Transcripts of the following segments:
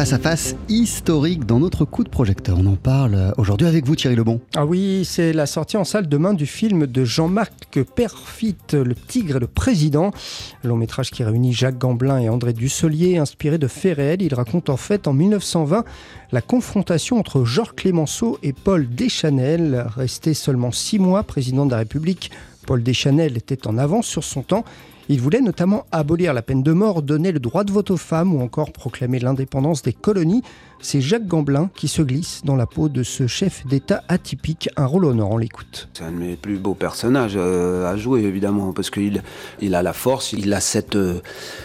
face à face historique dans notre coup de projecteur. On en parle aujourd'hui avec vous Thierry Lebon. Ah oui, c'est la sortie en salle demain du film de Jean-Marc Perfit, Le Tigre et le Président. Long métrage qui réunit Jacques Gamblin et André Dussolier, inspiré de faits réels. Il raconte en fait en 1920 la confrontation entre Georges Clémenceau et Paul Deschanel. Resté seulement six mois président de la République, Paul Deschanel était en avance sur son temps. Il voulait notamment abolir la peine de mort, donner le droit de vote aux femmes ou encore proclamer l'indépendance des colonies. C'est Jacques Gamblin qui se glisse dans la peau de ce chef d'État atypique, un rôle honorant, l'écoute. C'est un de mes plus beaux personnages euh, à jouer, évidemment, parce qu'il il a la force, il a euh,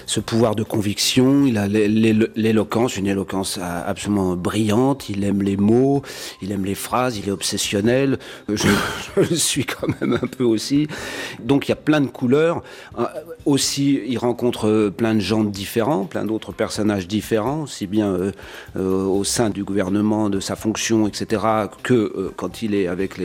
ce pouvoir de conviction, il a l'éloquence, une éloquence absolument brillante, il aime les mots, il aime les phrases, il est obsessionnel, je, je suis quand même un peu aussi. Donc il y a plein de couleurs. Euh, aussi, il rencontre plein de gens différents, plein d'autres personnages différents, aussi bien au sein du gouvernement, de sa fonction, etc., que euh, quand il est avec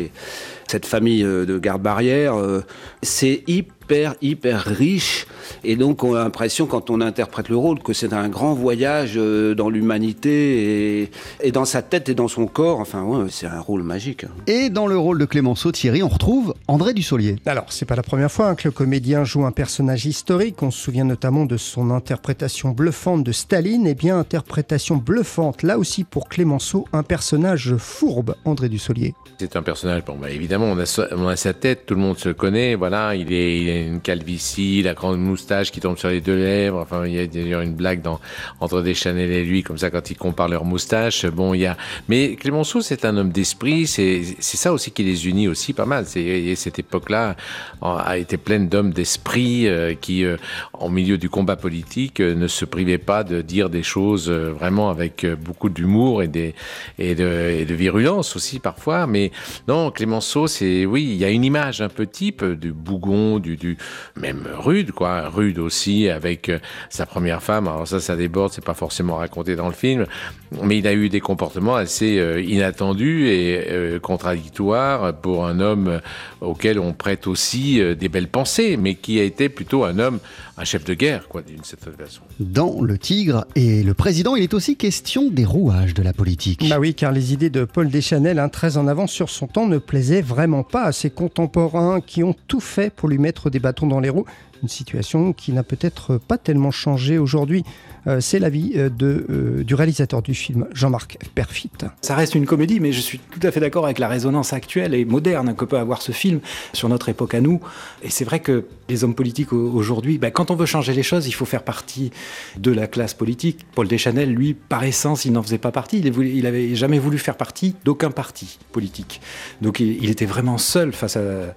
cette famille euh, de garde-barrière. Euh, c'est hyper, hyper riche. Et donc, on a l'impression, quand on interprète le rôle, que c'est un grand voyage dans l'humanité et, dans sa tête et dans son corps. Enfin, ouais, c'est un rôle magique. Et dans le rôle de Clémenceau Thierry, on retrouve André Dussolier. Alors, c'est pas la première fois hein, que le comédien joue un personnage historique. On se souvient notamment de son interprétation bluffante de Staline. Et eh bien, interprétation bluffante, là aussi pour Clémenceau, un personnage fourbe, André Dussolier. C'est un personnage, bon, bah, évidemment, on a, sa, tête, tout le monde se connaît, voilà, il, est, il une calvitie, la grande moustache qui tombe sur les deux lèvres, enfin, il y a d'ailleurs une blague dans, entre Deschanel et lui, comme ça, quand ils comparent leurs moustaches, bon, il y a... Mais Clémenceau, c'est un homme d'esprit, c'est ça aussi qui les unit aussi pas mal, c'est cette époque-là a été pleine d'hommes d'esprit euh, qui, euh, en milieu du combat politique, euh, ne se privaient pas de dire des choses vraiment avec beaucoup d'humour et, et, de, et de virulence aussi parfois, mais non, Clémenceau, c'est oui, il y a une image un peu type du bougon, du, du même rude, quoi, rude aussi avec euh, sa première femme. Alors ça, ça déborde, c'est pas forcément raconté dans le film, mais il a eu des comportements assez euh, inattendus et euh, contradictoires pour un homme auquel on prête aussi des belles pensées, mais qui a été plutôt un homme, un chef de guerre, quoi, d'une certaine façon. Dans Le Tigre et le Président, il est aussi question des rouages de la politique. Bah oui, car les idées de Paul Deschanel, hein, très en avance sur son temps, ne plaisaient vraiment pas à ses contemporains qui ont tout fait pour lui mettre des bâtons dans les roues. Une situation qui n'a peut-être pas tellement changé aujourd'hui. Euh, c'est l'avis euh, de, euh, du réalisateur du film, Jean-Marc Perfit. Ça reste une comédie, mais je suis tout à fait d'accord avec la résonance actuelle et moderne que peut avoir ce film sur notre époque à nous. Et c'est vrai que les hommes politiques aujourd'hui, ben, quand on veut changer les choses, il faut faire partie de la classe politique. Paul Deschanel, lui, par essence, il n'en faisait pas partie. Il n'avait jamais voulu faire partie d'aucun parti politique. Donc il, était vraiment seul face, à,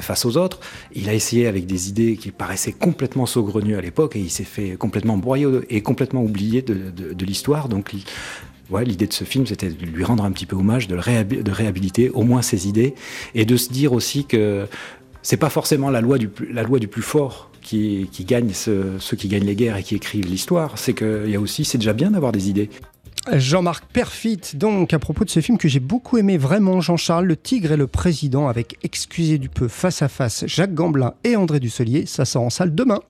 face aux autres. Il a essayé avec des idées qui paraissaient complètement saugrenues à l'époque et il s'est fait complètement broyer et complètement oublié de, l'histoire. Donc, l'idée de ce film, c'était de lui rendre un petit peu hommage, de réhabiliter au moins ses idées, et de se dire aussi que c'est pas forcément la loi du, la loi du plus fort qui, qui gagne ceux qui gagnent les guerres et qui écrivent l'histoire. C'est qu'il y a aussi, c'est déjà bien d'avoir des idées. Jean-Marc Perfit, donc à propos de ce film que j'ai beaucoup aimé vraiment, Jean-Charles, Le Tigre et le Président, avec Excusez du peu face à face, Jacques Gamblin et André Dusselier, ça sort en salle demain.